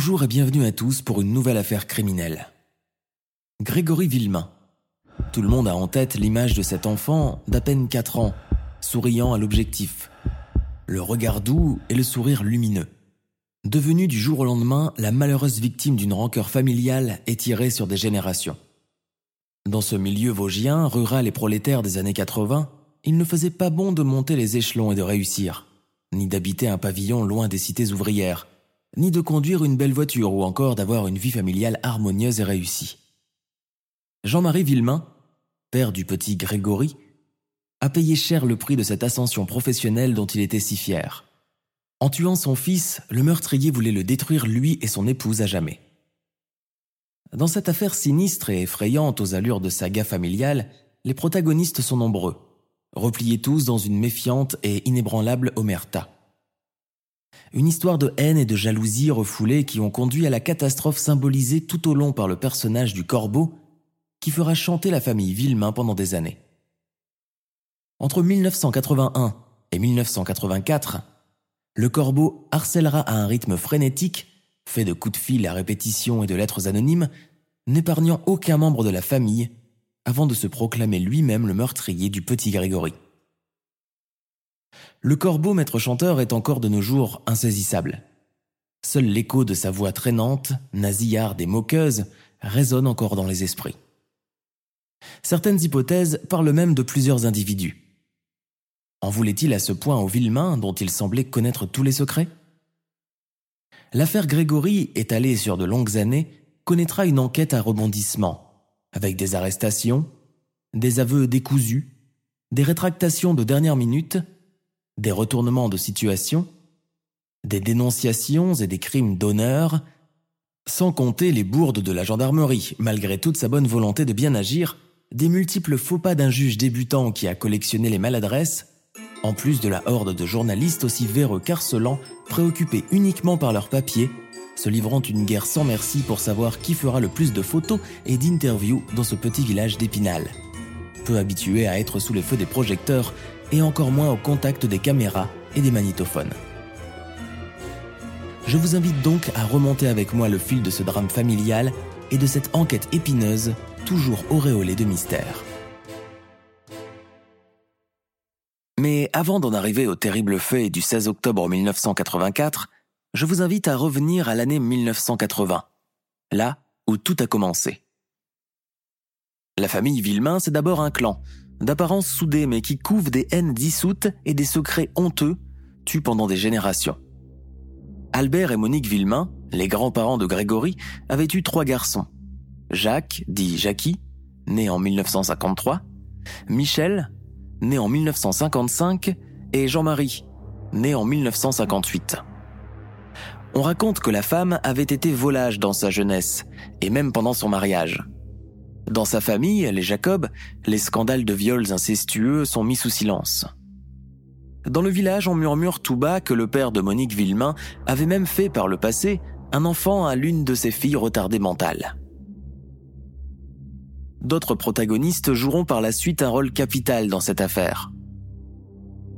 Bonjour et bienvenue à tous pour une nouvelle affaire criminelle. Grégory Villemain. Tout le monde a en tête l'image de cet enfant d'à peine 4 ans, souriant à l'objectif. Le regard doux et le sourire lumineux. Devenu du jour au lendemain la malheureuse victime d'une rancœur familiale étirée sur des générations. Dans ce milieu vosgien, rural et prolétaire des années 80, il ne faisait pas bon de monter les échelons et de réussir, ni d'habiter un pavillon loin des cités ouvrières, ni de conduire une belle voiture ou encore d'avoir une vie familiale harmonieuse et réussie. Jean-Marie Villemain, père du petit Grégory, a payé cher le prix de cette ascension professionnelle dont il était si fier. En tuant son fils, le meurtrier voulait le détruire lui et son épouse à jamais. Dans cette affaire sinistre et effrayante aux allures de saga familiale, les protagonistes sont nombreux, repliés tous dans une méfiante et inébranlable omerta. Une histoire de haine et de jalousie refoulée qui ont conduit à la catastrophe symbolisée tout au long par le personnage du corbeau qui fera chanter la famille Villemain pendant des années. Entre 1981 et 1984, le corbeau harcèlera à un rythme frénétique, fait de coups de fil à répétition et de lettres anonymes, n'épargnant aucun membre de la famille, avant de se proclamer lui-même le meurtrier du petit Grégory. Le corbeau maître chanteur est encore de nos jours insaisissable. Seul l'écho de sa voix traînante, nasillarde et moqueuse résonne encore dans les esprits. Certaines hypothèses parlent même de plusieurs individus. En voulait-il à ce point au Villemain dont il semblait connaître tous les secrets? L'affaire Grégory, étalée sur de longues années, connaîtra une enquête à rebondissement, avec des arrestations, des aveux décousus, des rétractations de dernière minute, des retournements de situation, des dénonciations et des crimes d'honneur, sans compter les bourdes de la gendarmerie, malgré toute sa bonne volonté de bien agir, des multiples faux pas d'un juge débutant qui a collectionné les maladresses, en plus de la horde de journalistes aussi véreux qu'harcelants, préoccupés uniquement par leurs papiers, se livrant une guerre sans merci pour savoir qui fera le plus de photos et d'interviews dans ce petit village d'Épinal. Peu habitué à être sous les feux des projecteurs et encore moins au contact des caméras et des magnétophones. Je vous invite donc à remonter avec moi le fil de ce drame familial et de cette enquête épineuse, toujours auréolée de mystère. Mais avant d'en arriver au terrible fait du 16 octobre 1984, je vous invite à revenir à l'année 1980, là où tout a commencé. La famille Villemain, c'est d'abord un clan, d'apparence soudée mais qui couvre des haines dissoutes et des secrets honteux, tus pendant des générations. Albert et Monique Villemain, les grands-parents de Grégory, avaient eu trois garçons. Jacques, dit Jackie, né en 1953, Michel, né en 1955, et Jean-Marie, né en 1958. On raconte que la femme avait été volage dans sa jeunesse, et même pendant son mariage. Dans sa famille, les Jacob, les scandales de viols incestueux sont mis sous silence. Dans le village, on murmure tout bas que le père de Monique Villemain avait même fait par le passé un enfant à l'une de ses filles retardées mentales. D'autres protagonistes joueront par la suite un rôle capital dans cette affaire.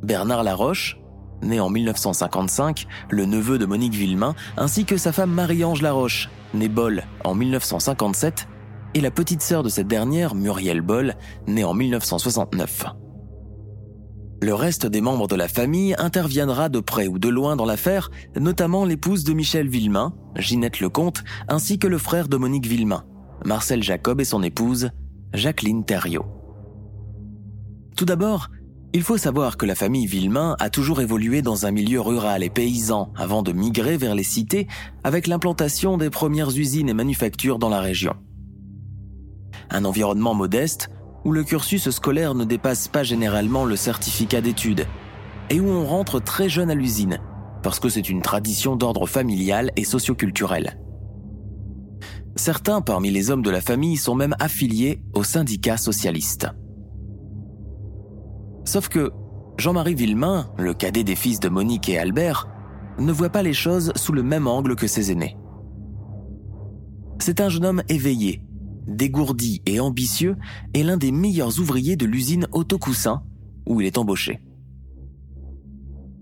Bernard Laroche, né en 1955, le neveu de Monique Villemain, ainsi que sa femme Marie-Ange Laroche, née Boll en 1957, et la petite sœur de cette dernière, Muriel Boll, née en 1969. Le reste des membres de la famille interviendra de près ou de loin dans l'affaire, notamment l'épouse de Michel Villemain, Ginette Lecomte, ainsi que le frère de Monique Villemain, Marcel Jacob et son épouse, Jacqueline Thériault. Tout d'abord, il faut savoir que la famille Villemain a toujours évolué dans un milieu rural et paysan avant de migrer vers les cités avec l'implantation des premières usines et manufactures dans la région. Un environnement modeste où le cursus scolaire ne dépasse pas généralement le certificat d'études et où on rentre très jeune à l'usine, parce que c'est une tradition d'ordre familial et socioculturel. Certains parmi les hommes de la famille sont même affiliés au syndicat socialiste. Sauf que Jean-Marie Villemain, le cadet des fils de Monique et Albert, ne voit pas les choses sous le même angle que ses aînés. C'est un jeune homme éveillé, dégourdi et ambitieux et l'un des meilleurs ouvriers de l'usine Autocoussin où il est embauché.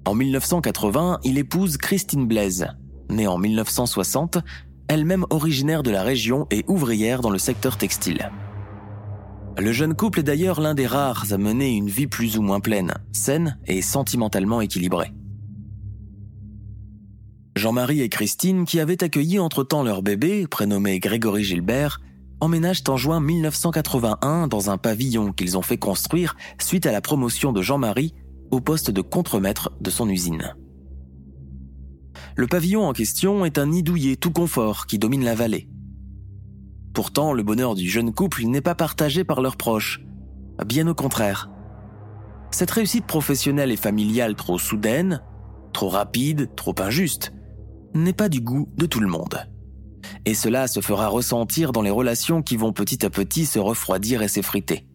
En 1980, il épouse Christine Blaise, née en 1960, elle-même originaire de la région et ouvrière dans le secteur textile. Le jeune couple est d'ailleurs l'un des rares à mener une vie plus ou moins pleine, saine et sentimentalement équilibrée. Jean-Marie et Christine, qui avaient accueilli entre-temps leur bébé, prénommé Grégory Gilbert, emménagent en juin 1981 dans un pavillon qu'ils ont fait construire suite à la promotion de Jean-Marie au poste de contremaître de son usine. Le pavillon en question est un nid douillet tout confort qui domine la vallée. Pourtant, le bonheur du jeune couple n'est pas partagé par leurs proches. Bien au contraire. Cette réussite professionnelle et familiale trop soudaine, trop rapide, trop injuste, n'est pas du goût de tout le monde. Et cela se fera ressentir dans les relations qui vont petit à petit se refroidir et s'effriter.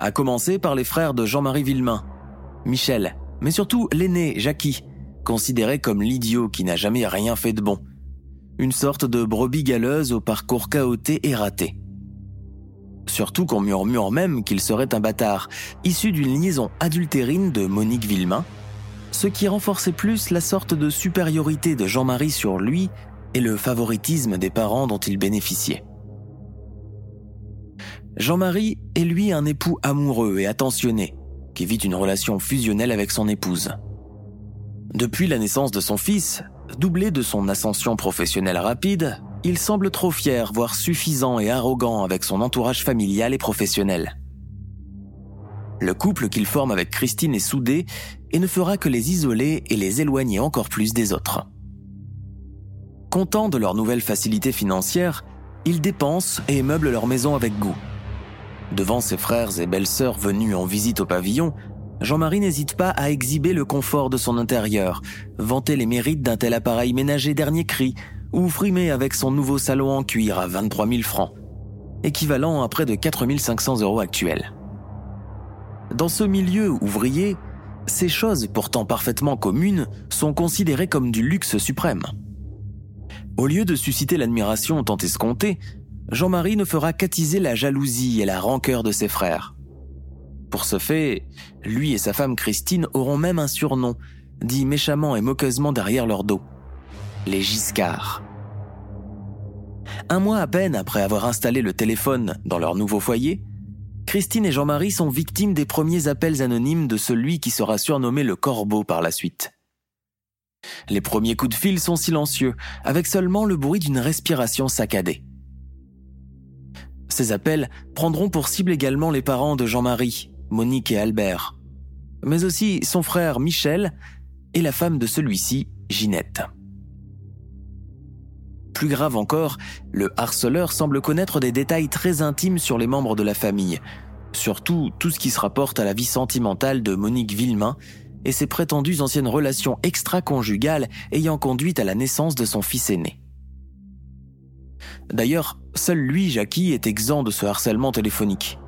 À commencer par les frères de Jean-Marie Villemain, Michel, mais surtout l'aîné, Jackie, considéré comme l'idiot qui n'a jamais rien fait de bon. Une sorte de brebis galeuse au parcours chaoté et raté. Surtout qu'on murmure même qu'il serait un bâtard, issu d'une liaison adultérine de Monique Villemain, ce qui renforçait plus la sorte de supériorité de Jean-Marie sur lui le favoritisme des parents dont il bénéficiait. Jean-Marie est lui un époux amoureux et attentionné, qui vit une relation fusionnelle avec son épouse. Depuis la naissance de son fils, doublé de son ascension professionnelle rapide, il semble trop fier, voire suffisant et arrogant avec son entourage familial et professionnel. Le couple qu'il forme avec Christine est soudé et ne fera que les isoler et les éloigner encore plus des autres. Contents de leur nouvelle facilité financière, ils dépensent et meublent leur maison avec goût. Devant ses frères et belles-sœurs venus en visite au pavillon, Jean-Marie n'hésite pas à exhiber le confort de son intérieur, vanter les mérites d'un tel appareil ménager dernier cri, ou frimer avec son nouveau salon en cuir à 23 000 francs, équivalent à près de 4 500 euros actuels. Dans ce milieu ouvrier, ces choses pourtant parfaitement communes sont considérées comme du luxe suprême. Au lieu de susciter l'admiration tant escomptée, Jean-Marie ne fera qu'attiser la jalousie et la rancœur de ses frères. Pour ce fait, lui et sa femme Christine auront même un surnom, dit méchamment et moqueusement derrière leur dos. Les Giscards. Un mois à peine après avoir installé le téléphone dans leur nouveau foyer, Christine et Jean-Marie sont victimes des premiers appels anonymes de celui qui sera surnommé le Corbeau par la suite. Les premiers coups de fil sont silencieux, avec seulement le bruit d'une respiration saccadée. Ces appels prendront pour cible également les parents de Jean-Marie, Monique et Albert, mais aussi son frère Michel et la femme de celui-ci, Ginette. Plus grave encore, le harceleur semble connaître des détails très intimes sur les membres de la famille, surtout tout ce qui se rapporte à la vie sentimentale de Monique Villemain et ses prétendues anciennes relations extra-conjugales ayant conduit à la naissance de son fils aîné. D'ailleurs, seul lui, Jackie, est exempt de ce harcèlement téléphonique.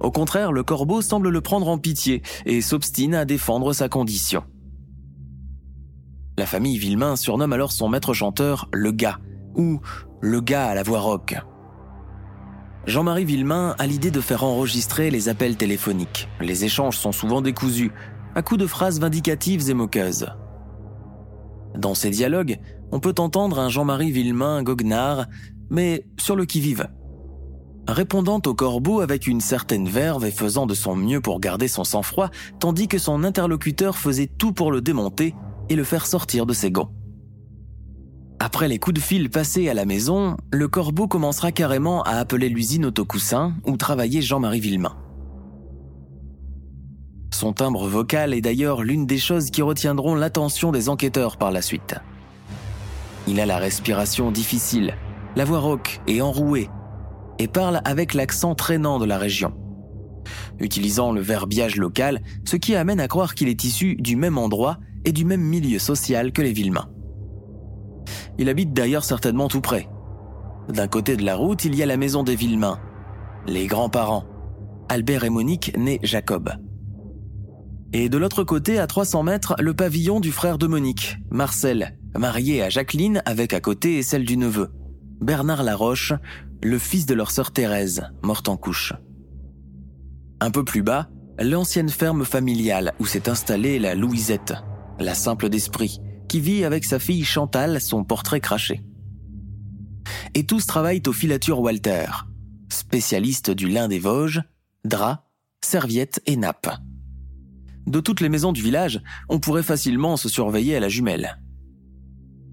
Au contraire, le corbeau semble le prendre en pitié et s'obstine à défendre sa condition. La famille Villemain surnomme alors son maître chanteur le gars, ou le gars à la voix rock. Jean-Marie Villemain a l'idée de faire enregistrer les appels téléphoniques. Les échanges sont souvent décousus, à coups de phrases vindicatives et moqueuses. Dans ces dialogues, on peut entendre un Jean-Marie Villemain goguenard, mais sur le qui-vive. Répondant au corbeau avec une certaine verve et faisant de son mieux pour garder son sang-froid, tandis que son interlocuteur faisait tout pour le démonter et le faire sortir de ses gonds. Après les coups de fil passés à la maison, le corbeau commencera carrément à appeler l'usine Autocoussin où travaillait Jean-Marie Villemain. Son timbre vocal est d'ailleurs l'une des choses qui retiendront l'attention des enquêteurs par la suite. Il a la respiration difficile, la voix rauque et enrouée, et parle avec l'accent traînant de la région. Utilisant le verbiage local, ce qui amène à croire qu'il est issu du même endroit et du même milieu social que les Villemains. Il habite d'ailleurs certainement tout près. D'un côté de la route, il y a la maison des Villemains, les grands-parents, Albert et Monique nés Jacob. Et de l'autre côté, à 300 mètres, le pavillon du frère de Monique, Marcel, marié à Jacqueline avec à côté celle du neveu, Bernard Laroche, le fils de leur sœur Thérèse, morte en couche. Un peu plus bas, l'ancienne ferme familiale où s'est installée la Louisette, la simple d'esprit, qui vit avec sa fille Chantal son portrait craché. Et tous travaillent au filature Walter, spécialiste du lin des Vosges, draps, serviettes et nappes. De toutes les maisons du village, on pourrait facilement se surveiller à la jumelle.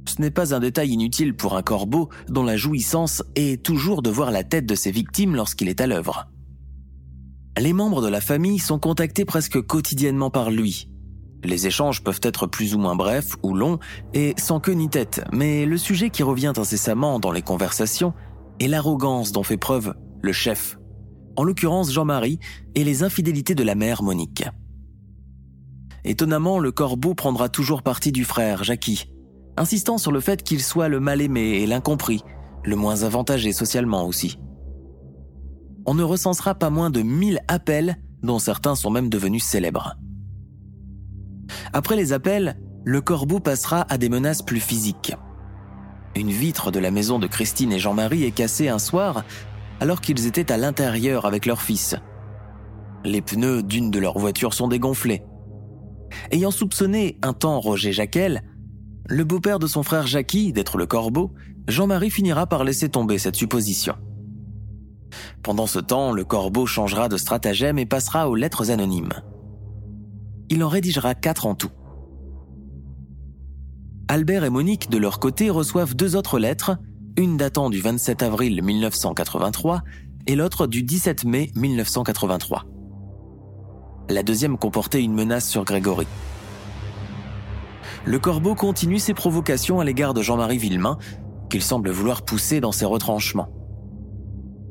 Ce n'est pas un détail inutile pour un corbeau dont la jouissance est toujours de voir la tête de ses victimes lorsqu'il est à l'œuvre. Les membres de la famille sont contactés presque quotidiennement par lui. Les échanges peuvent être plus ou moins brefs ou longs et sans queue ni tête, mais le sujet qui revient incessamment dans les conversations est l'arrogance dont fait preuve le chef, en l'occurrence Jean-Marie, et les infidélités de la mère Monique. Étonnamment, le corbeau prendra toujours parti du frère, Jackie, insistant sur le fait qu'il soit le mal-aimé et l'incompris, le moins avantagé socialement aussi. On ne recensera pas moins de 1000 appels, dont certains sont même devenus célèbres. Après les appels, le corbeau passera à des menaces plus physiques. Une vitre de la maison de Christine et Jean-Marie est cassée un soir alors qu'ils étaient à l'intérieur avec leur fils. Les pneus d'une de leurs voitures sont dégonflés. Ayant soupçonné un temps Roger Jacquel, le beau-père de son frère Jackie d'être le corbeau, Jean-Marie finira par laisser tomber cette supposition. Pendant ce temps, le corbeau changera de stratagème et passera aux lettres anonymes. Il en rédigera quatre en tout. Albert et Monique, de leur côté, reçoivent deux autres lettres, une datant du 27 avril 1983 et l'autre du 17 mai 1983. La deuxième comportait une menace sur Grégory. Le corbeau continue ses provocations à l'égard de Jean-Marie Villemain, qu'il semble vouloir pousser dans ses retranchements.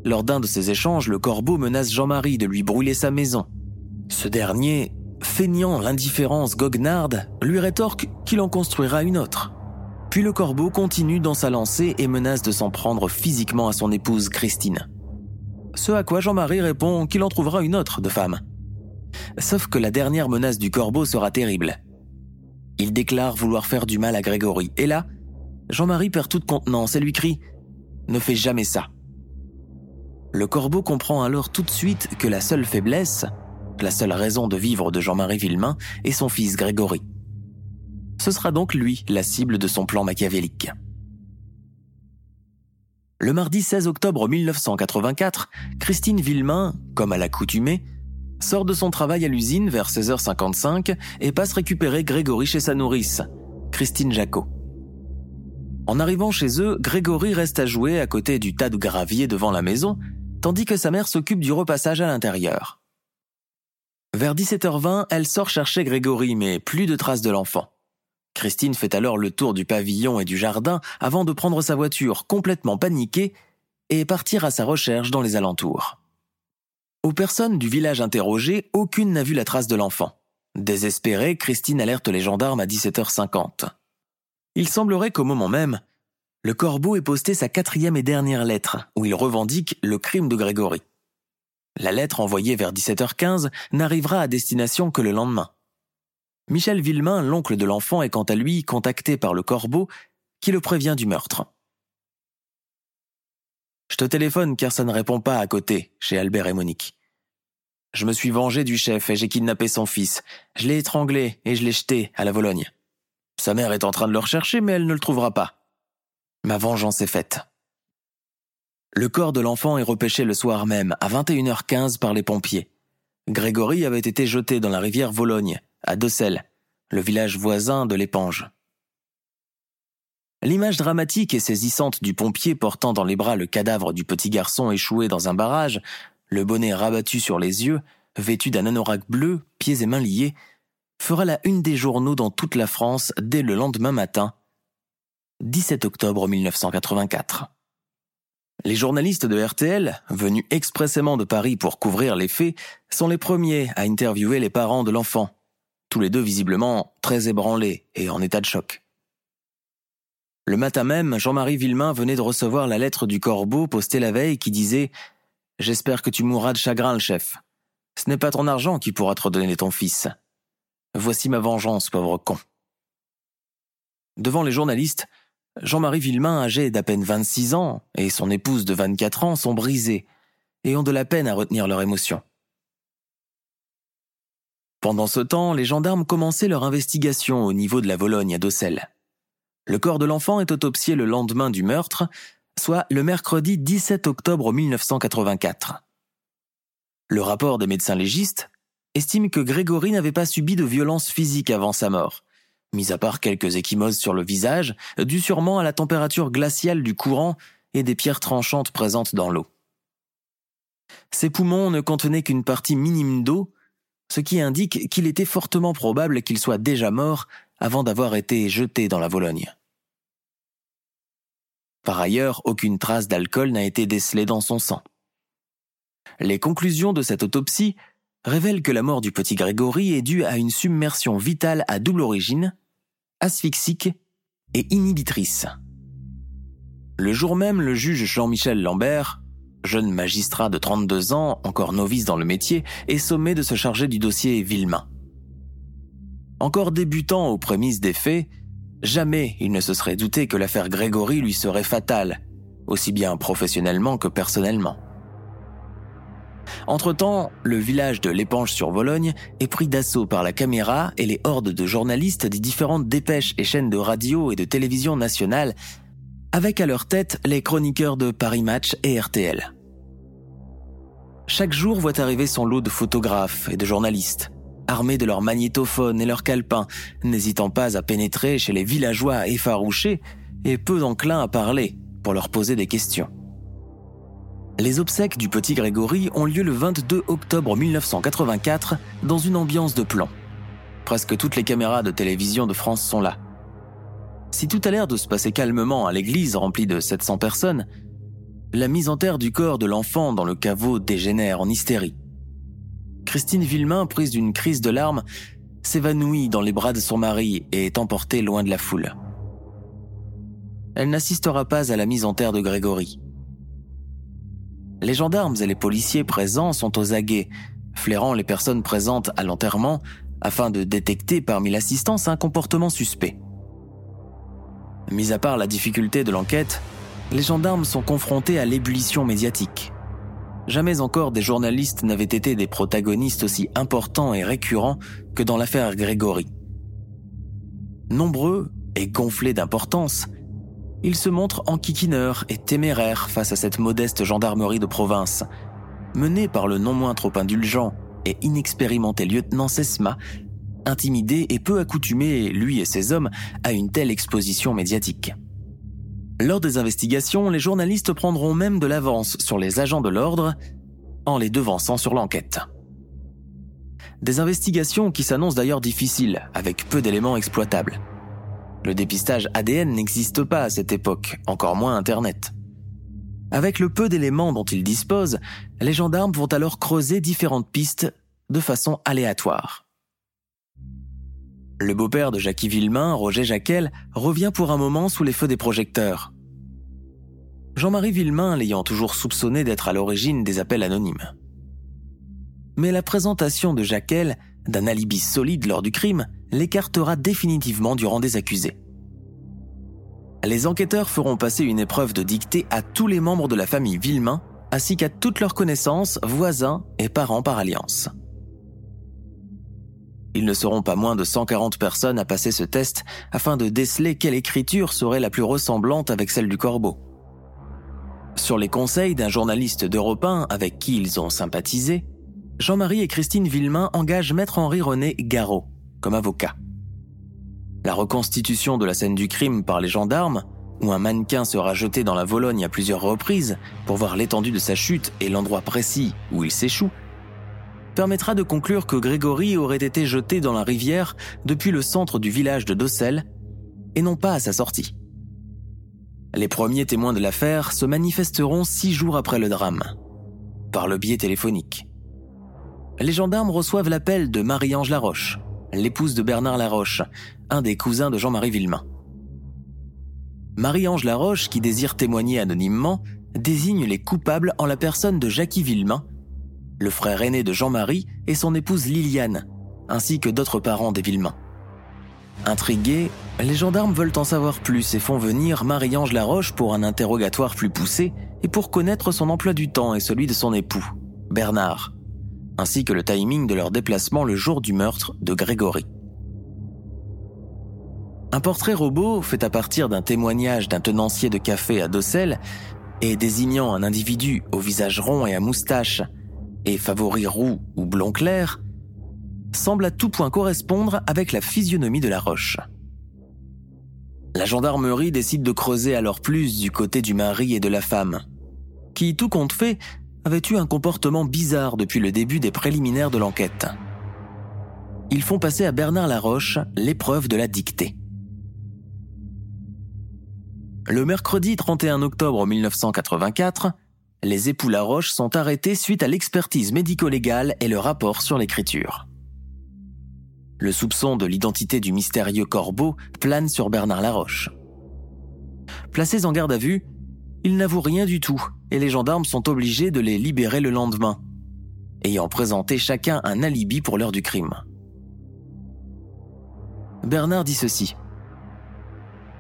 Lors d'un de ces échanges, le corbeau menace Jean-Marie de lui brûler sa maison. Ce dernier, feignant l'indifférence goguenarde, lui rétorque qu'il en construira une autre. Puis le corbeau continue dans sa lancée et menace de s'en prendre physiquement à son épouse Christine. Ce à quoi Jean-Marie répond qu'il en trouvera une autre de femme. Sauf que la dernière menace du corbeau sera terrible. Il déclare vouloir faire du mal à Grégory. Et là, Jean-Marie perd toute contenance et lui crie ⁇ Ne fais jamais ça !⁇ Le corbeau comprend alors tout de suite que la seule faiblesse, la seule raison de vivre de Jean-Marie Villemain est son fils Grégory. Ce sera donc lui la cible de son plan machiavélique. Le mardi 16 octobre 1984, Christine Villemain, comme à l'accoutumée, sort de son travail à l'usine vers 16h55 et passe récupérer Grégory chez sa nourrice, Christine Jacot. En arrivant chez eux, Grégory reste à jouer à côté du tas de gravier devant la maison, tandis que sa mère s'occupe du repassage à l'intérieur. Vers 17h20, elle sort chercher Grégory, mais plus de traces de l'enfant. Christine fait alors le tour du pavillon et du jardin avant de prendre sa voiture complètement paniquée et partir à sa recherche dans les alentours. Aux personnes du village interrogées, aucune n'a vu la trace de l'enfant. Désespérée, Christine alerte les gendarmes à 17h50. Il semblerait qu'au moment même, le corbeau ait posté sa quatrième et dernière lettre, où il revendique le crime de Grégory. La lettre envoyée vers 17h15 n'arrivera à destination que le lendemain. Michel Villemain, l'oncle de l'enfant, est quant à lui contacté par le corbeau qui le prévient du meurtre. Je te téléphone car ça ne répond pas à côté, chez Albert et Monique. Je me suis vengé du chef et j'ai kidnappé son fils. Je l'ai étranglé et je l'ai jeté à la Vologne. Sa mère est en train de le rechercher mais elle ne le trouvera pas. Ma vengeance est faite. Le corps de l'enfant est repêché le soir même, à 21h15 par les pompiers. Grégory avait été jeté dans la rivière Vologne, à Docel, le village voisin de l'Épange. L'image dramatique et saisissante du pompier portant dans les bras le cadavre du petit garçon échoué dans un barrage, le bonnet rabattu sur les yeux, vêtu d'un anorak bleu, pieds et mains liés, fera la une des journaux dans toute la France dès le lendemain matin, 17 octobre 1984. Les journalistes de RTL, venus expressément de Paris pour couvrir les faits, sont les premiers à interviewer les parents de l'enfant, tous les deux visiblement très ébranlés et en état de choc. Le matin même, Jean-Marie Villemain venait de recevoir la lettre du corbeau postée la veille qui disait J'espère que tu mourras de chagrin, le chef. Ce n'est pas ton argent qui pourra te redonner ton fils. Voici ma vengeance, pauvre con. Devant les journalistes, Jean-Marie Villemain, âgé d'à peine 26 ans, et son épouse de 24 ans sont brisés et ont de la peine à retenir leur émotion. Pendant ce temps, les gendarmes commençaient leur investigation au niveau de la Vologne à Dossel. Le corps de l'enfant est autopsié le lendemain du meurtre, soit le mercredi 17 octobre 1984. Le rapport des médecins légistes estime que Grégory n'avait pas subi de violence physique avant sa mort, mis à part quelques échymoses sur le visage, dû sûrement à la température glaciale du courant et des pierres tranchantes présentes dans l'eau. Ses poumons ne contenaient qu'une partie minime d'eau, ce qui indique qu'il était fortement probable qu'il soit déjà mort avant d'avoir été jeté dans la Vologne. Par ailleurs, aucune trace d'alcool n'a été décelée dans son sang. Les conclusions de cette autopsie révèlent que la mort du petit Grégory est due à une submersion vitale à double origine, asphyxique et inhibitrice. Le jour même, le juge Jean-Michel Lambert, jeune magistrat de 32 ans, encore novice dans le métier, est sommé de se charger du dossier Villemain. Encore débutant aux prémices des faits, jamais il ne se serait douté que l'affaire Grégory lui serait fatale, aussi bien professionnellement que personnellement. Entre-temps, le village de l'Épanche sur Vologne est pris d'assaut par la caméra et les hordes de journalistes des différentes dépêches et chaînes de radio et de télévision nationales, avec à leur tête les chroniqueurs de Paris Match et RTL. Chaque jour voit arriver son lot de photographes et de journalistes, armés de leurs magnétophones et leurs calepins, n'hésitant pas à pénétrer chez les villageois effarouchés et peu enclins à parler pour leur poser des questions. Les obsèques du petit Grégory ont lieu le 22 octobre 1984 dans une ambiance de plan. Presque toutes les caméras de télévision de France sont là. Si tout a l'air de se passer calmement à l'église remplie de 700 personnes, la mise en terre du corps de l'enfant dans le caveau dégénère en hystérie. Christine Villemain, prise d'une crise de larmes, s'évanouit dans les bras de son mari et est emportée loin de la foule. Elle n'assistera pas à la mise en terre de Grégory. Les gendarmes et les policiers présents sont aux aguets, flairant les personnes présentes à l'enterrement afin de détecter parmi l'assistance un comportement suspect. Mis à part la difficulté de l'enquête, les gendarmes sont confrontés à l'ébullition médiatique. Jamais encore des journalistes n'avaient été des protagonistes aussi importants et récurrents que dans l'affaire Grégory. Nombreux et gonflés d'importance, ils se montrent enquiquineurs et téméraires face à cette modeste gendarmerie de province, menée par le non moins trop indulgent et inexpérimenté lieutenant Sesma, intimidé et peu accoutumé, lui et ses hommes, à une telle exposition médiatique. Lors des investigations, les journalistes prendront même de l'avance sur les agents de l'ordre en les devançant sur l'enquête. Des investigations qui s'annoncent d'ailleurs difficiles, avec peu d'éléments exploitables. Le dépistage ADN n'existe pas à cette époque, encore moins Internet. Avec le peu d'éléments dont ils disposent, les gendarmes vont alors creuser différentes pistes de façon aléatoire. Le beau-père de Jackie Villemain, Roger Jacquel, revient pour un moment sous les feux des projecteurs. Jean-Marie Villemain l'ayant toujours soupçonné d'être à l'origine des appels anonymes. Mais la présentation de Jacquel d'un alibi solide lors du crime l'écartera définitivement du rang des accusés. Les enquêteurs feront passer une épreuve de dictée à tous les membres de la famille Villemain, ainsi qu'à toutes leurs connaissances, voisins et parents par alliance. Ils ne seront pas moins de 140 personnes à passer ce test afin de déceler quelle écriture serait la plus ressemblante avec celle du corbeau. Sur les conseils d'un journaliste d'Europe 1 avec qui ils ont sympathisé, Jean-Marie et Christine Villemain engagent Maître Henri René Garot, comme avocat. La reconstitution de la scène du crime par les gendarmes, où un mannequin sera jeté dans la Vologne à plusieurs reprises pour voir l'étendue de sa chute et l'endroit précis où il s'échoue, permettra de conclure que Grégory aurait été jeté dans la rivière depuis le centre du village de Dossel et non pas à sa sortie. Les premiers témoins de l'affaire se manifesteront six jours après le drame, par le biais téléphonique. Les gendarmes reçoivent l'appel de Marie-Ange Laroche, l'épouse de Bernard Laroche, un des cousins de Jean-Marie Villemain. Marie-Ange Laroche, qui désire témoigner anonymement, désigne les coupables en la personne de Jackie Villemain, le frère aîné de Jean-Marie et son épouse Liliane, ainsi que d'autres parents des Villemain. Intrigués, les gendarmes veulent en savoir plus et font venir Marie-Ange Laroche pour un interrogatoire plus poussé et pour connaître son emploi du temps et celui de son époux, Bernard, ainsi que le timing de leur déplacement le jour du meurtre de Grégory. Un portrait robot fait à partir d'un témoignage d'un tenancier de café à Dossel et désignant un individu au visage rond et à moustache et favori roux ou blond clair semble à tout point correspondre avec la physionomie de la roche. La gendarmerie décide de creuser alors plus du côté du mari et de la femme, qui, tout compte fait, avaient eu un comportement bizarre depuis le début des préliminaires de l'enquête. Ils font passer à Bernard Laroche l'épreuve de la dictée. Le mercredi 31 octobre 1984, les époux Laroche sont arrêtés suite à l'expertise médico-légale et le rapport sur l'écriture. Le soupçon de l'identité du mystérieux corbeau plane sur Bernard Laroche. Placés en garde à vue, ils n'avouent rien du tout et les gendarmes sont obligés de les libérer le lendemain, ayant présenté chacun un alibi pour l'heure du crime. Bernard dit ceci.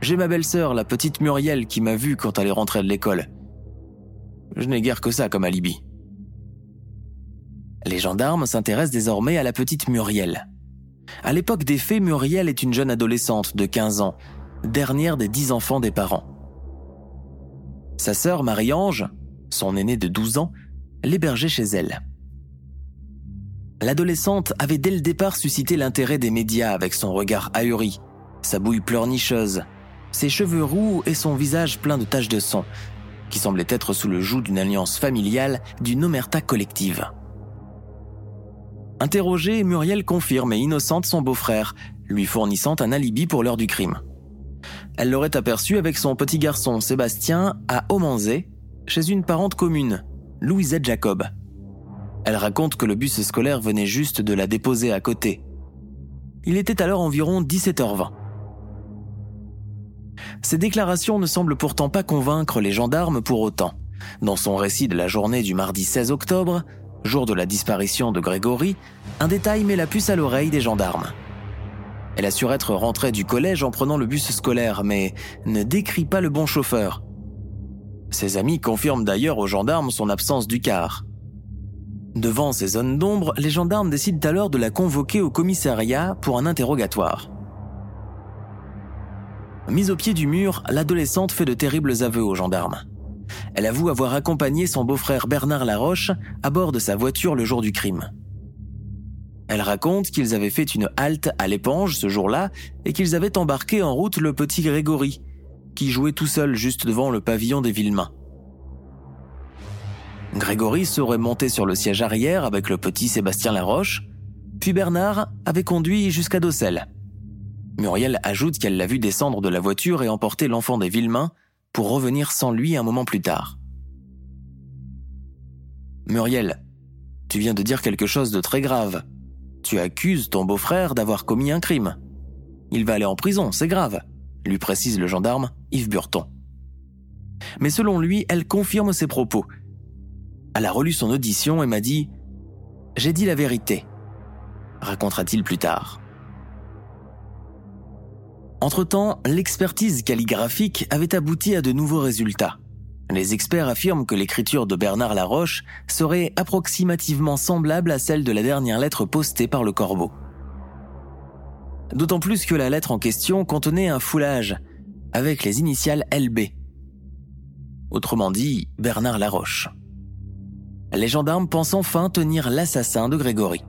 J'ai ma belle-sœur, la petite Muriel, qui m'a vu quand elle est rentrée de l'école. Je n'ai guère que ça comme alibi. Les gendarmes s'intéressent désormais à la petite Muriel. À l'époque des faits, Muriel est une jeune adolescente de 15 ans, dernière des dix enfants des parents. Sa sœur Marie-Ange, son aînée de 12 ans, l'hébergeait chez elle. L'adolescente avait dès le départ suscité l'intérêt des médias avec son regard ahuri, sa bouille pleurnicheuse, ses cheveux roux et son visage plein de taches de sang, qui semblait être sous le joug d'une alliance familiale d'une omerta collective. Interrogée, Muriel confirme et innocente son beau-frère, lui fournissant un alibi pour l'heure du crime. Elle l'aurait aperçu avec son petit garçon Sébastien à Aumanzé, chez une parente commune, Louisette Jacob. Elle raconte que le bus scolaire venait juste de la déposer à côté. Il était alors environ 17h20. Ces déclarations ne semblent pourtant pas convaincre les gendarmes pour autant. Dans son récit de la journée du mardi 16 octobre, jour de la disparition de Grégory, un détail met la puce à l'oreille des gendarmes. Elle assure être rentrée du collège en prenant le bus scolaire, mais ne décrit pas le bon chauffeur. Ses amis confirment d'ailleurs aux gendarmes son absence du car. Devant ces zones d'ombre, les gendarmes décident alors de la convoquer au commissariat pour un interrogatoire. Mise au pied du mur, l'adolescente fait de terribles aveux aux gendarmes. Elle avoue avoir accompagné son beau-frère Bernard Laroche à bord de sa voiture le jour du crime. Elle raconte qu'ils avaient fait une halte à l'épange ce jour-là et qu'ils avaient embarqué en route le petit Grégory, qui jouait tout seul juste devant le pavillon des Villemains. Grégory serait monté sur le siège arrière avec le petit Sébastien Laroche, puis Bernard avait conduit jusqu'à Dossel. Muriel ajoute qu'elle l'a vu descendre de la voiture et emporter l'enfant des Villemains pour revenir sans lui un moment plus tard. Muriel, tu viens de dire quelque chose de très grave. Tu accuses ton beau-frère d'avoir commis un crime. Il va aller en prison, c'est grave, lui précise le gendarme Yves Burton. Mais selon lui, elle confirme ses propos. Elle a relu son audition et m'a dit ⁇ J'ai dit la vérité ⁇ racontera-t-il plus tard. Entre-temps, l'expertise calligraphique avait abouti à de nouveaux résultats. Les experts affirment que l'écriture de Bernard Laroche serait approximativement semblable à celle de la dernière lettre postée par le corbeau. D'autant plus que la lettre en question contenait un foulage avec les initiales LB. Autrement dit, Bernard Laroche. Les gendarmes pensent enfin tenir l'assassin de Grégory.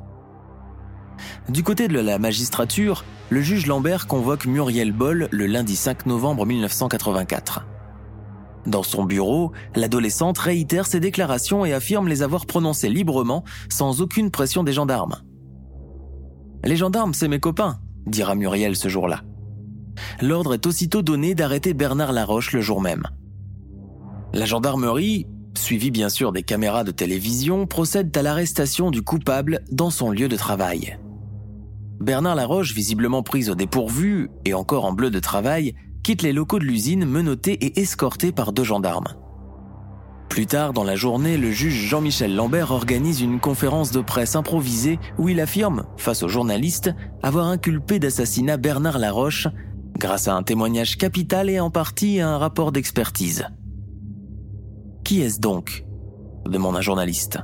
Du côté de la magistrature, le juge Lambert convoque Muriel Boll le lundi 5 novembre 1984. Dans son bureau, l'adolescente réitère ses déclarations et affirme les avoir prononcées librement, sans aucune pression des gendarmes. Les gendarmes, c'est mes copains, dira Muriel ce jour-là. L'ordre est aussitôt donné d'arrêter Bernard Laroche le jour même. La gendarmerie, suivie bien sûr des caméras de télévision, procède à l'arrestation du coupable dans son lieu de travail. Bernard Laroche, visiblement pris au dépourvu et encore en bleu de travail, quitte les locaux de l'usine menotté et escorté par deux gendarmes. Plus tard dans la journée, le juge Jean-Michel Lambert organise une conférence de presse improvisée où il affirme, face aux journalistes, avoir inculpé d'assassinat Bernard Laroche grâce à un témoignage capital et en partie à un rapport d'expertise. Qui est-ce donc? demande un journaliste.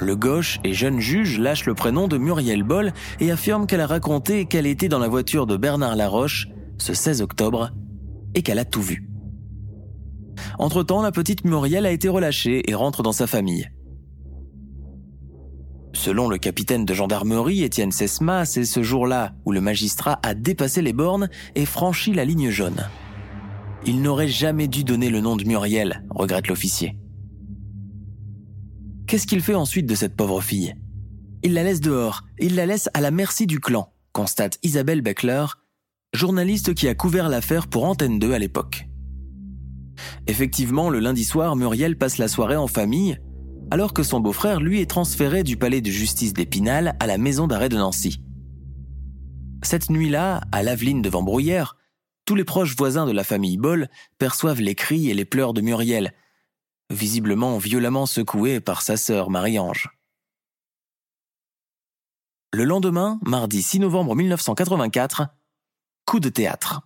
Le gauche et jeune juge lâche le prénom de Muriel Boll et affirme qu'elle a raconté qu'elle était dans la voiture de Bernard Laroche ce 16 octobre et qu'elle a tout vu. Entre-temps, la petite Muriel a été relâchée et rentre dans sa famille. Selon le capitaine de gendarmerie Étienne Sesma, c'est ce jour-là où le magistrat a dépassé les bornes et franchi la ligne jaune. Il n'aurait jamais dû donner le nom de Muriel, regrette l'officier. Qu'est-ce qu'il fait ensuite de cette pauvre fille? Il la laisse dehors, il la laisse à la merci du clan, constate Isabelle Beckler, journaliste qui a couvert l'affaire pour Antenne 2 à l'époque. Effectivement, le lundi soir, Muriel passe la soirée en famille, alors que son beau-frère, lui, est transféré du palais de justice d'Épinal à la maison d'arrêt de Nancy. Cette nuit-là, à Laveline devant Brouillère, tous les proches voisins de la famille Boll perçoivent les cris et les pleurs de Muriel, visiblement violemment secouée par sa sœur Marie-Ange. Le lendemain, mardi 6 novembre 1984, coup de théâtre.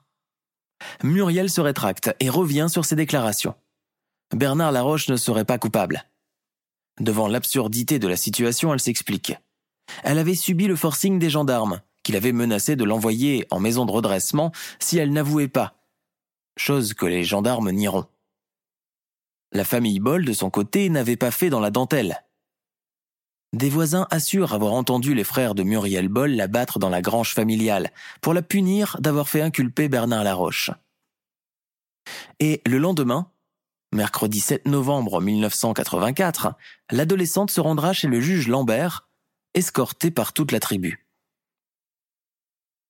Muriel se rétracte et revient sur ses déclarations. Bernard Laroche ne serait pas coupable. Devant l'absurdité de la situation, elle s'explique. Elle avait subi le forcing des gendarmes, qui l'avaient menacé de l'envoyer en maison de redressement si elle n'avouait pas, chose que les gendarmes nieront. La famille Boll, de son côté, n'avait pas fait dans la dentelle. Des voisins assurent avoir entendu les frères de Muriel Boll la battre dans la grange familiale pour la punir d'avoir fait inculper Bernard Laroche. Et le lendemain, mercredi 7 novembre 1984, l'adolescente se rendra chez le juge Lambert, escortée par toute la tribu.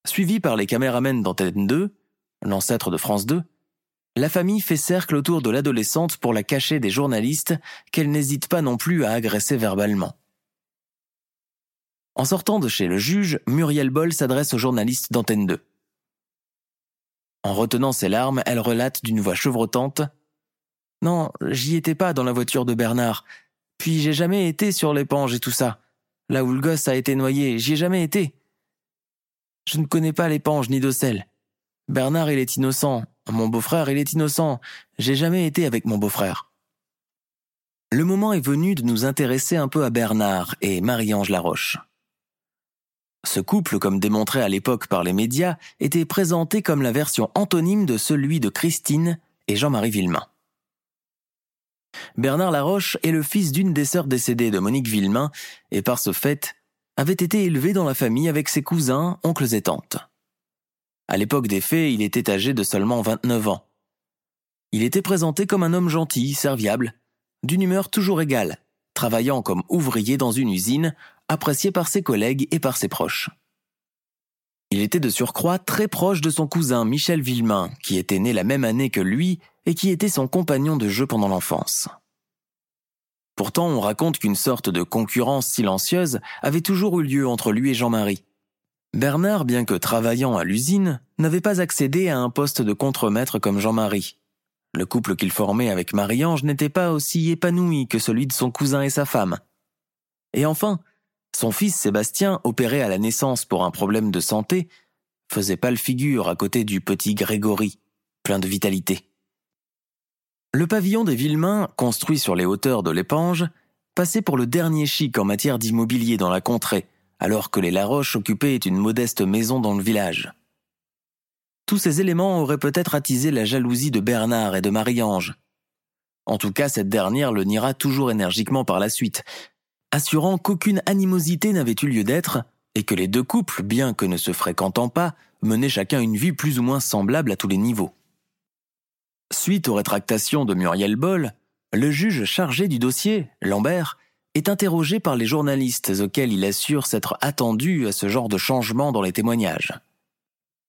Suivie par les caméramens d'Antenne 2, l'ancêtre de France 2, la famille fait cercle autour de l'adolescente pour la cacher des journalistes qu'elle n'hésite pas non plus à agresser verbalement. En sortant de chez le juge, Muriel Boll s'adresse aux journalistes d'Antenne 2. En retenant ses larmes, elle relate d'une voix chevrotante Non, j'y étais pas dans la voiture de Bernard. Puis j'ai jamais été sur l'épange et tout ça. Là où le gosse a été noyé, j'y ai jamais été. Je ne connais pas l'épange ni d'Ocel. Bernard, il est innocent. Mon beau-frère, il est innocent. J'ai jamais été avec mon beau-frère. Le moment est venu de nous intéresser un peu à Bernard et Marie-Ange Laroche. Ce couple, comme démontré à l'époque par les médias, était présenté comme la version antonyme de celui de Christine et Jean-Marie Villemain. Bernard Laroche est le fils d'une des sœurs décédées de Monique Villemain et par ce fait avait été élevé dans la famille avec ses cousins, oncles et tantes. À l'époque des faits, il était âgé de seulement 29 ans. Il était présenté comme un homme gentil, serviable, d'une humeur toujours égale, travaillant comme ouvrier dans une usine, apprécié par ses collègues et par ses proches. Il était de surcroît très proche de son cousin Michel Villemain, qui était né la même année que lui et qui était son compagnon de jeu pendant l'enfance. Pourtant, on raconte qu'une sorte de concurrence silencieuse avait toujours eu lieu entre lui et Jean-Marie. Bernard, bien que travaillant à l'usine, n'avait pas accédé à un poste de contremaître comme Jean-Marie. Le couple qu'il formait avec Marie-Ange n'était pas aussi épanoui que celui de son cousin et sa femme. Et enfin, son fils Sébastien, opéré à la naissance pour un problème de santé, faisait pâle figure à côté du petit Grégory, plein de vitalité. Le pavillon des Villemains, construit sur les hauteurs de l'Épange, passait pour le dernier chic en matière d'immobilier dans la contrée, alors que les Laroche occupaient une modeste maison dans le village. Tous ces éléments auraient peut-être attisé la jalousie de Bernard et de Marie-Ange. En tout cas, cette dernière le niera toujours énergiquement par la suite, assurant qu'aucune animosité n'avait eu lieu d'être, et que les deux couples, bien que ne se fréquentant pas, menaient chacun une vie plus ou moins semblable à tous les niveaux. Suite aux rétractations de Muriel Boll, le juge chargé du dossier, Lambert, est interrogé par les journalistes auxquels il assure s'être attendu à ce genre de changement dans les témoignages.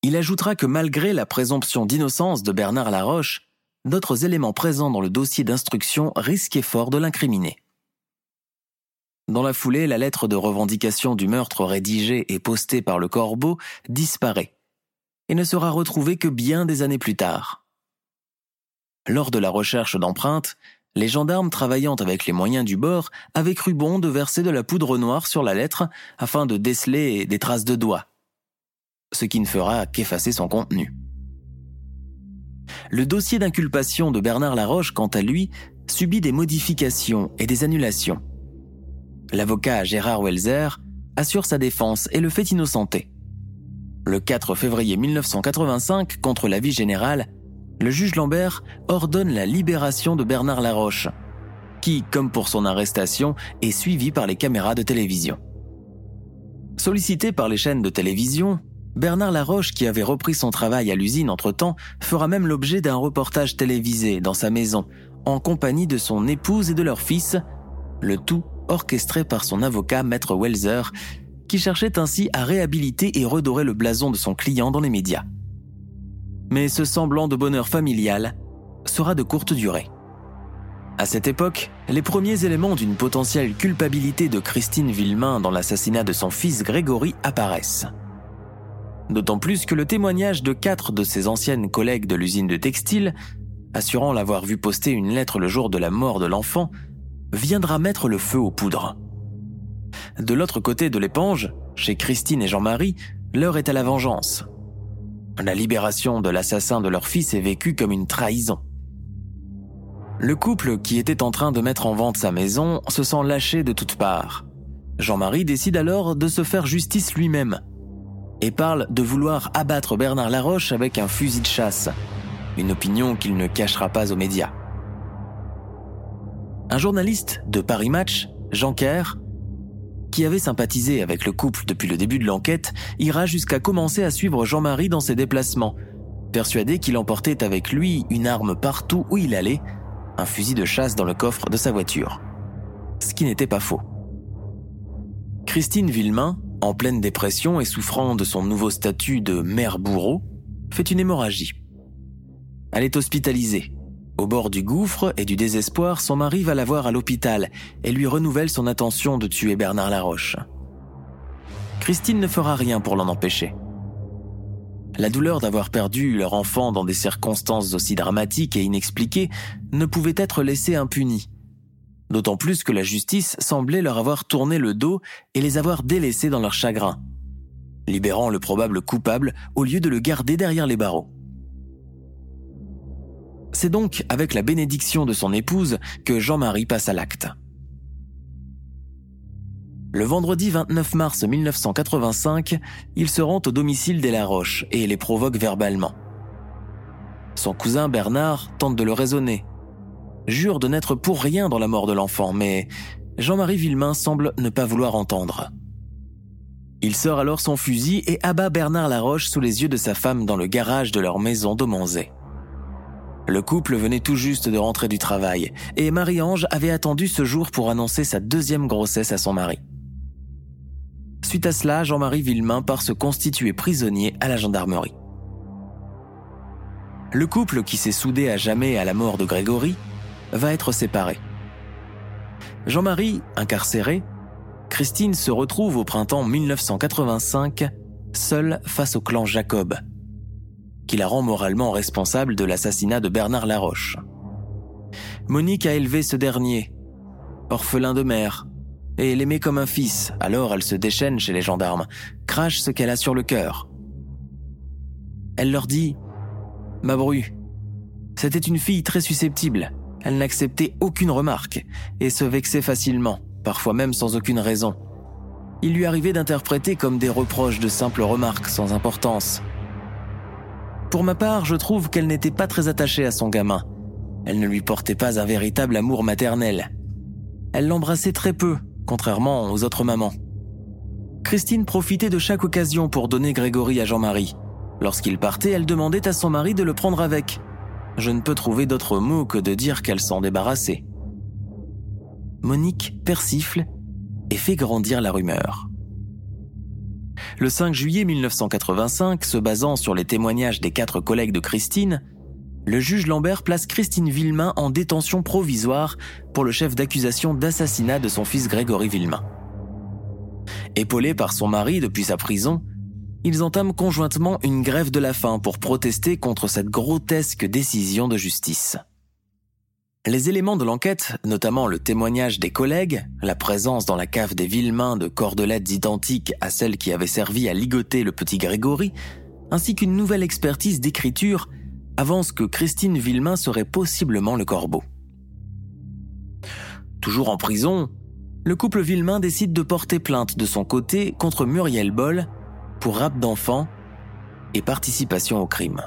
Il ajoutera que malgré la présomption d'innocence de Bernard Laroche, d'autres éléments présents dans le dossier d'instruction risquaient fort de l'incriminer. Dans la foulée, la lettre de revendication du meurtre rédigée et postée par le corbeau disparaît et ne sera retrouvée que bien des années plus tard. Lors de la recherche d'empreintes, les gendarmes travaillant avec les moyens du bord avaient cru bon de verser de la poudre noire sur la lettre afin de déceler des traces de doigts, ce qui ne fera qu'effacer son contenu. Le dossier d'inculpation de Bernard Laroche, quant à lui, subit des modifications et des annulations. L'avocat Gérard Welzer assure sa défense et le fait innocenter. Le 4 février 1985, contre l'avis général, le juge Lambert ordonne la libération de Bernard Laroche, qui, comme pour son arrestation, est suivi par les caméras de télévision. Sollicité par les chaînes de télévision, Bernard Laroche, qui avait repris son travail à l'usine entre-temps, fera même l'objet d'un reportage télévisé dans sa maison, en compagnie de son épouse et de leur fils, le tout orchestré par son avocat Maître Welzer, qui cherchait ainsi à réhabiliter et redorer le blason de son client dans les médias. Mais ce semblant de bonheur familial sera de courte durée. À cette époque, les premiers éléments d'une potentielle culpabilité de Christine Villemain dans l'assassinat de son fils Grégory apparaissent. D'autant plus que le témoignage de quatre de ses anciennes collègues de l'usine de textile, assurant l'avoir vu poster une lettre le jour de la mort de l'enfant, viendra mettre le feu aux poudres. De l'autre côté de l'éponge, chez Christine et Jean-Marie, l'heure est à la vengeance. La libération de l'assassin de leur fils est vécue comme une trahison. Le couple qui était en train de mettre en vente sa maison se sent lâché de toutes parts. Jean-Marie décide alors de se faire justice lui-même et parle de vouloir abattre Bernard Laroche avec un fusil de chasse, une opinion qu'il ne cachera pas aux médias. Un journaliste de Paris Match, Jean Kerr, qui avait sympathisé avec le couple depuis le début de l'enquête, ira jusqu'à commencer à suivre Jean-Marie dans ses déplacements, persuadé qu'il emportait avec lui une arme partout où il allait, un fusil de chasse dans le coffre de sa voiture. Ce qui n'était pas faux. Christine Villemain, en pleine dépression et souffrant de son nouveau statut de mère bourreau, fait une hémorragie. Elle est hospitalisée au bord du gouffre et du désespoir, son mari va la voir à l'hôpital et lui renouvelle son intention de tuer Bernard Laroche. Christine ne fera rien pour l'en empêcher. La douleur d'avoir perdu leur enfant dans des circonstances aussi dramatiques et inexpliquées ne pouvait être laissée impunie. D'autant plus que la justice semblait leur avoir tourné le dos et les avoir délaissés dans leur chagrin, libérant le probable coupable au lieu de le garder derrière les barreaux. C'est donc avec la bénédiction de son épouse que Jean-Marie passe à l'acte. Le vendredi 29 mars 1985, il se rend au domicile des Laroche et les provoque verbalement. Son cousin Bernard tente de le raisonner, jure de n'être pour rien dans la mort de l'enfant, mais Jean-Marie Villemain semble ne pas vouloir entendre. Il sort alors son fusil et abat Bernard Laroche sous les yeux de sa femme dans le garage de leur maison d'Aumanzé. Le couple venait tout juste de rentrer du travail et Marie-Ange avait attendu ce jour pour annoncer sa deuxième grossesse à son mari. Suite à cela, Jean-Marie Villemain part se constituer prisonnier à la gendarmerie. Le couple qui s'est soudé à jamais à la mort de Grégory va être séparé. Jean-Marie, incarcéré, Christine se retrouve au printemps 1985 seule face au clan Jacob, qui la rend moralement responsable de l'assassinat de Bernard Laroche. Monique a élevé ce dernier, orphelin de mère, et l'aimait comme un fils, alors elle se déchaîne chez les gendarmes, crache ce qu'elle a sur le cœur. Elle leur dit Ma bru, c'était une fille très susceptible. Elle n'acceptait aucune remarque et se vexait facilement, parfois même sans aucune raison. Il lui arrivait d'interpréter comme des reproches de simples remarques sans importance, pour ma part, je trouve qu'elle n'était pas très attachée à son gamin. Elle ne lui portait pas un véritable amour maternel. Elle l'embrassait très peu, contrairement aux autres mamans. Christine profitait de chaque occasion pour donner Grégory à Jean-Marie. Lorsqu'il partait, elle demandait à son mari de le prendre avec. Je ne peux trouver d'autre mot que de dire qu'elle s'en débarrassait. Monique persifle et fait grandir la rumeur. Le 5 juillet 1985, se basant sur les témoignages des quatre collègues de Christine, le juge Lambert place Christine Villemain en détention provisoire pour le chef d'accusation d'assassinat de son fils Grégory Villemain. Épaulé par son mari depuis sa prison, ils entament conjointement une grève de la faim pour protester contre cette grotesque décision de justice. Les éléments de l'enquête, notamment le témoignage des collègues, la présence dans la cave des Villemains de cordelettes identiques à celles qui avaient servi à ligoter le petit Grégory, ainsi qu'une nouvelle expertise d'écriture, avancent que Christine Villemain serait possiblement le corbeau. Toujours en prison, le couple Villemain décide de porter plainte de son côté contre Muriel Boll pour rap d'enfant et participation au crime.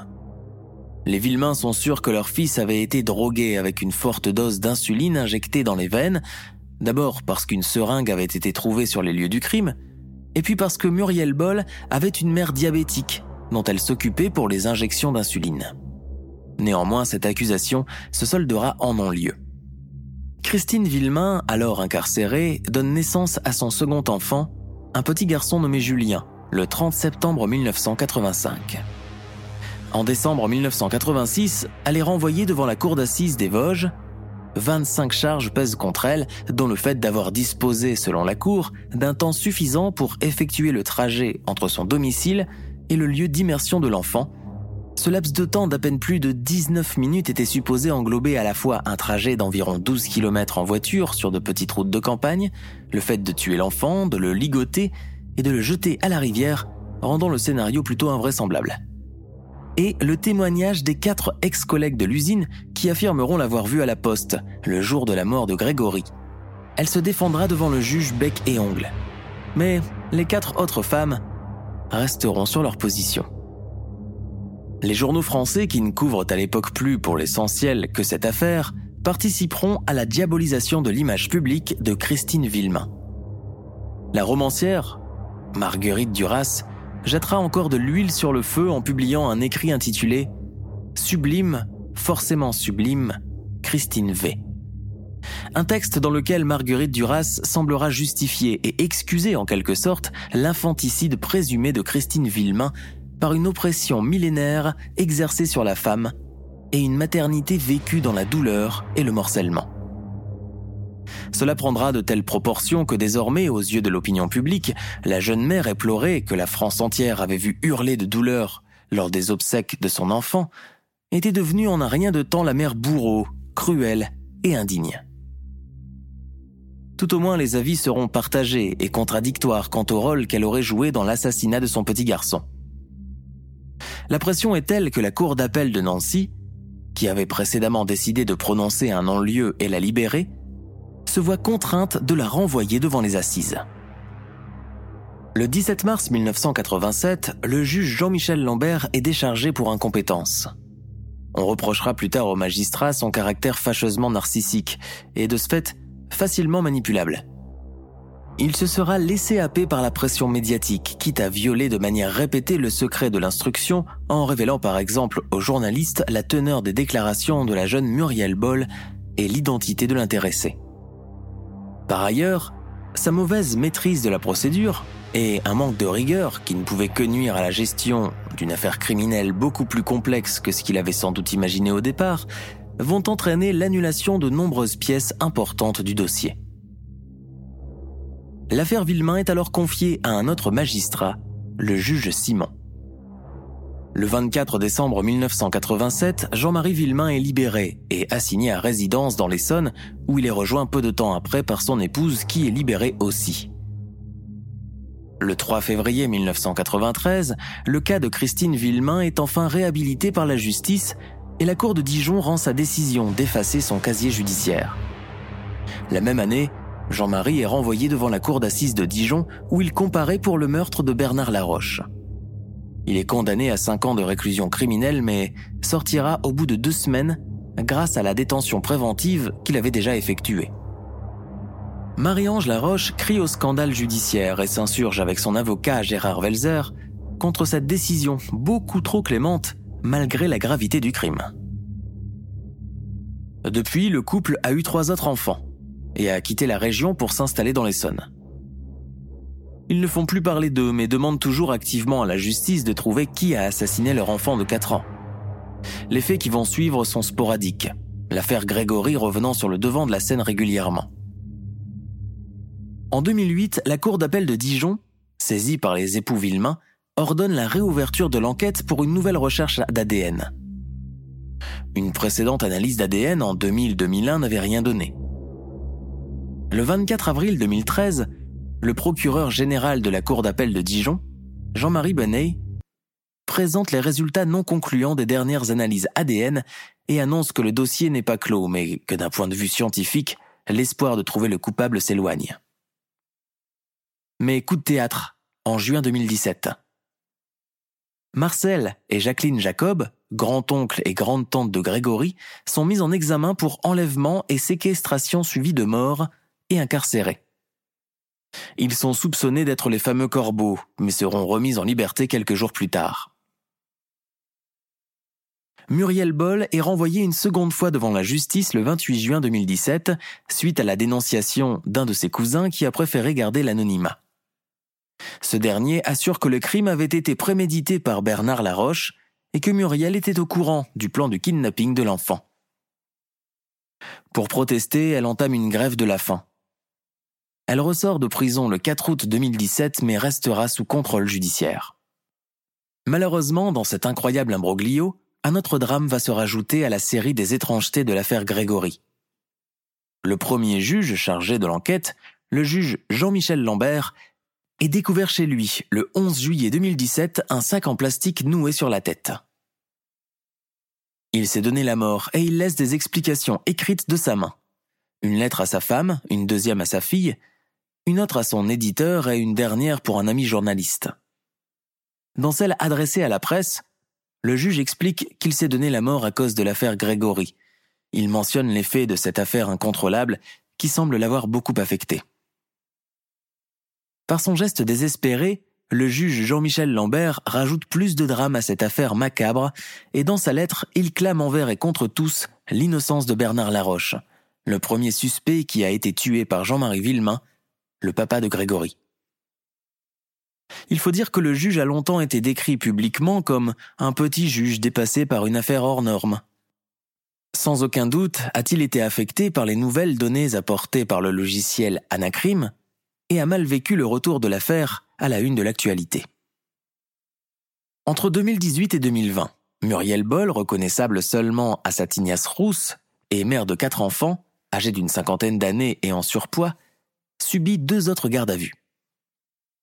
Les Villemains sont sûrs que leur fils avait été drogué avec une forte dose d'insuline injectée dans les veines, d'abord parce qu'une seringue avait été trouvée sur les lieux du crime, et puis parce que Muriel Boll avait une mère diabétique dont elle s'occupait pour les injections d'insuline. Néanmoins, cette accusation se soldera en non-lieu. Christine Villemain, alors incarcérée, donne naissance à son second enfant, un petit garçon nommé Julien, le 30 septembre 1985. En décembre 1986, elle est renvoyée devant la cour d'assises des Vosges. 25 charges pèsent contre elle, dont le fait d'avoir disposé, selon la cour, d'un temps suffisant pour effectuer le trajet entre son domicile et le lieu d'immersion de l'enfant. Ce laps de temps d'à peine plus de 19 minutes était supposé englober à la fois un trajet d'environ 12 km en voiture sur de petites routes de campagne, le fait de tuer l'enfant, de le ligoter et de le jeter à la rivière, rendant le scénario plutôt invraisemblable et le témoignage des quatre ex-collègues de l'usine qui affirmeront l'avoir vu à la poste le jour de la mort de Grégory. Elle se défendra devant le juge bec et ongle. Mais les quatre autres femmes resteront sur leur position. Les journaux français qui ne couvrent à l'époque plus pour l'essentiel que cette affaire participeront à la diabolisation de l'image publique de Christine Villemain. La romancière, Marguerite Duras, jettera encore de l'huile sur le feu en publiant un écrit intitulé Sublime, forcément sublime, Christine V. Un texte dans lequel Marguerite Duras semblera justifier et excuser en quelque sorte l'infanticide présumé de Christine Villemain par une oppression millénaire exercée sur la femme et une maternité vécue dans la douleur et le morcellement. Cela prendra de telles proportions que désormais, aux yeux de l'opinion publique, la jeune mère éplorée que la France entière avait vu hurler de douleur lors des obsèques de son enfant, était devenue en un rien de temps la mère bourreau, cruelle et indigne. Tout au moins les avis seront partagés et contradictoires quant au rôle qu'elle aurait joué dans l'assassinat de son petit garçon. La pression est telle que la Cour d'appel de Nancy, qui avait précédemment décidé de prononcer un non-lieu et la libérer, se voit contrainte de la renvoyer devant les assises. Le 17 mars 1987, le juge Jean-Michel Lambert est déchargé pour incompétence. On reprochera plus tard au magistrat son caractère fâcheusement narcissique et de ce fait facilement manipulable. Il se sera laissé happer par la pression médiatique, quitte à violer de manière répétée le secret de l'instruction en révélant par exemple aux journalistes la teneur des déclarations de la jeune Muriel Boll et l'identité de l'intéressé. Par ailleurs, sa mauvaise maîtrise de la procédure et un manque de rigueur qui ne pouvait que nuire à la gestion d'une affaire criminelle beaucoup plus complexe que ce qu'il avait sans doute imaginé au départ, vont entraîner l'annulation de nombreuses pièces importantes du dossier. L'affaire Villemain est alors confiée à un autre magistrat, le juge Simon. Le 24 décembre 1987, Jean-Marie Villemain est libéré et assigné à résidence dans l'Essonne, où il est rejoint peu de temps après par son épouse qui est libérée aussi. Le 3 février 1993, le cas de Christine Villemain est enfin réhabilité par la justice et la Cour de Dijon rend sa décision d'effacer son casier judiciaire. La même année, Jean-Marie est renvoyé devant la Cour d'assises de Dijon où il comparaît pour le meurtre de Bernard Laroche. Il est condamné à 5 ans de réclusion criminelle mais sortira au bout de deux semaines grâce à la détention préventive qu'il avait déjà effectuée. Marie-Ange Laroche crie au scandale judiciaire et s'insurge avec son avocat Gérard Welzer contre cette décision beaucoup trop clémente malgré la gravité du crime. Depuis, le couple a eu trois autres enfants et a quitté la région pour s'installer dans l'Essonne. Ils ne font plus parler d'eux, mais demandent toujours activement à la justice de trouver qui a assassiné leur enfant de 4 ans. Les faits qui vont suivre sont sporadiques, l'affaire Grégory revenant sur le devant de la scène régulièrement. En 2008, la Cour d'appel de Dijon, saisie par les époux Villemain, ordonne la réouverture de l'enquête pour une nouvelle recherche d'ADN. Une précédente analyse d'ADN en 2000-2001 n'avait rien donné. Le 24 avril 2013, le procureur général de la Cour d'appel de Dijon, Jean-Marie Bonnet, présente les résultats non concluants des dernières analyses ADN et annonce que le dossier n'est pas clos, mais que d'un point de vue scientifique, l'espoir de trouver le coupable s'éloigne. Mais coup de théâtre, en juin 2017. Marcel et Jacqueline Jacob, grand-oncle et grande-tante de Grégory, sont mis en examen pour enlèvement et séquestration suivie de mort et incarcérés. Ils sont soupçonnés d'être les fameux corbeaux, mais seront remis en liberté quelques jours plus tard. Muriel Boll est renvoyée une seconde fois devant la justice le 28 juin 2017, suite à la dénonciation d'un de ses cousins qui a préféré garder l'anonymat. Ce dernier assure que le crime avait été prémédité par Bernard Laroche et que Muriel était au courant du plan de kidnapping de l'enfant. Pour protester, elle entame une grève de la faim. Elle ressort de prison le 4 août 2017 mais restera sous contrôle judiciaire. Malheureusement, dans cet incroyable imbroglio, un autre drame va se rajouter à la série des étrangetés de l'affaire Grégory. Le premier juge chargé de l'enquête, le juge Jean-Michel Lambert, et découvert chez lui, le 11 juillet 2017, un sac en plastique noué sur la tête. Il s'est donné la mort et il laisse des explications écrites de sa main. Une lettre à sa femme, une deuxième à sa fille, une autre à son éditeur et une dernière pour un ami journaliste. Dans celle adressée à la presse, le juge explique qu'il s'est donné la mort à cause de l'affaire Grégory. Il mentionne les faits de cette affaire incontrôlable qui semble l'avoir beaucoup affecté. Par son geste désespéré, le juge Jean-Michel Lambert rajoute plus de drame à cette affaire macabre, et dans sa lettre, il clame envers et contre tous l'innocence de Bernard Laroche, le premier suspect qui a été tué par Jean-Marie Villemain, le papa de Grégory. Il faut dire que le juge a longtemps été décrit publiquement comme un petit juge dépassé par une affaire hors norme. Sans aucun doute a-t-il été affecté par les nouvelles données apportées par le logiciel Anacrim, et a mal vécu le retour de l'affaire à la une de l'actualité. Entre 2018 et 2020, Muriel Boll, reconnaissable seulement à sa tignasse rousse et mère de quatre enfants, âgée d'une cinquantaine d'années et en surpoids, subit deux autres gardes à vue.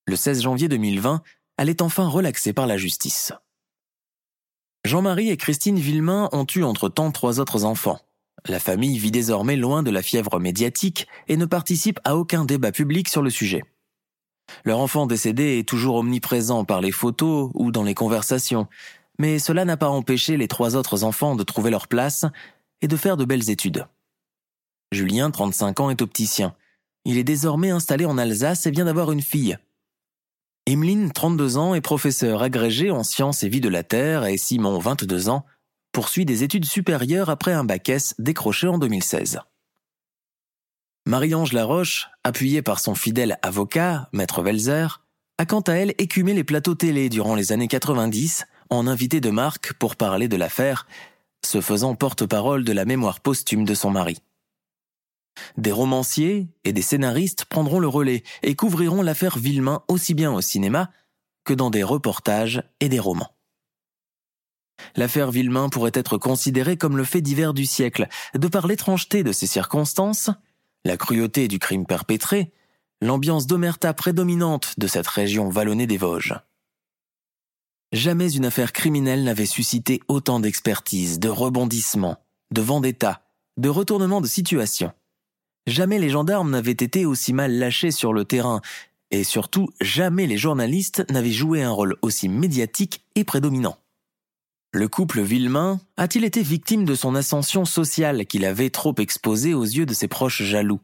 Le 16 janvier 2020, elle est enfin relaxée par la justice. Jean-Marie et Christine Villemain ont eu entre-temps trois autres enfants, la famille vit désormais loin de la fièvre médiatique et ne participe à aucun débat public sur le sujet. Leur enfant décédé est toujours omniprésent par les photos ou dans les conversations, mais cela n'a pas empêché les trois autres enfants de trouver leur place et de faire de belles études. Julien, 35 ans, est opticien. Il est désormais installé en Alsace et vient d'avoir une fille. Emeline, 32 ans, est professeur agrégé en sciences et vie de la Terre et Simon, 22 ans, poursuit des études supérieures après un bac S décroché en 2016. Marie-Ange Laroche, appuyée par son fidèle avocat, Maître Welzer, a quant à elle écumé les plateaux télé durant les années 90 en invité de marque pour parler de l'affaire, se faisant porte-parole de la mémoire posthume de son mari. Des romanciers et des scénaristes prendront le relais et couvriront l'affaire Villemain aussi bien au cinéma que dans des reportages et des romans. L'affaire Villemain pourrait être considérée comme le fait divers du siècle, de par l'étrangeté de ses circonstances, la cruauté du crime perpétré, l'ambiance d'omerta prédominante de cette région vallonnée des Vosges. Jamais une affaire criminelle n'avait suscité autant d'expertise, de rebondissements, de vendetta, de retournements de situation. Jamais les gendarmes n'avaient été aussi mal lâchés sur le terrain, et surtout jamais les journalistes n'avaient joué un rôle aussi médiatique et prédominant. Le couple Villemain a-t-il été victime de son ascension sociale qu'il avait trop exposé aux yeux de ses proches jaloux?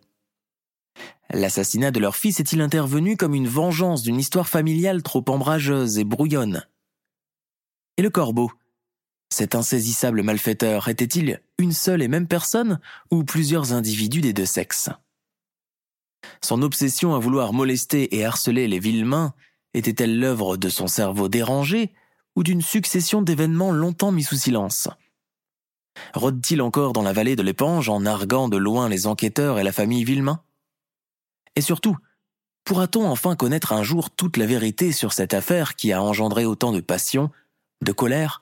L'assassinat de leur fils est-il intervenu comme une vengeance d'une histoire familiale trop ombrageuse et brouillonne? Et le corbeau? Cet insaisissable malfaiteur était-il une seule et même personne ou plusieurs individus des deux sexes? Son obsession à vouloir molester et harceler les Villemains était-elle l'œuvre de son cerveau dérangé ou d'une succession d'événements longtemps mis sous silence? Rôde-t-il encore dans la vallée de l'Épange en narguant de loin les enquêteurs et la famille Villemain Et surtout, pourra-t-on enfin connaître un jour toute la vérité sur cette affaire qui a engendré autant de passion, de colère,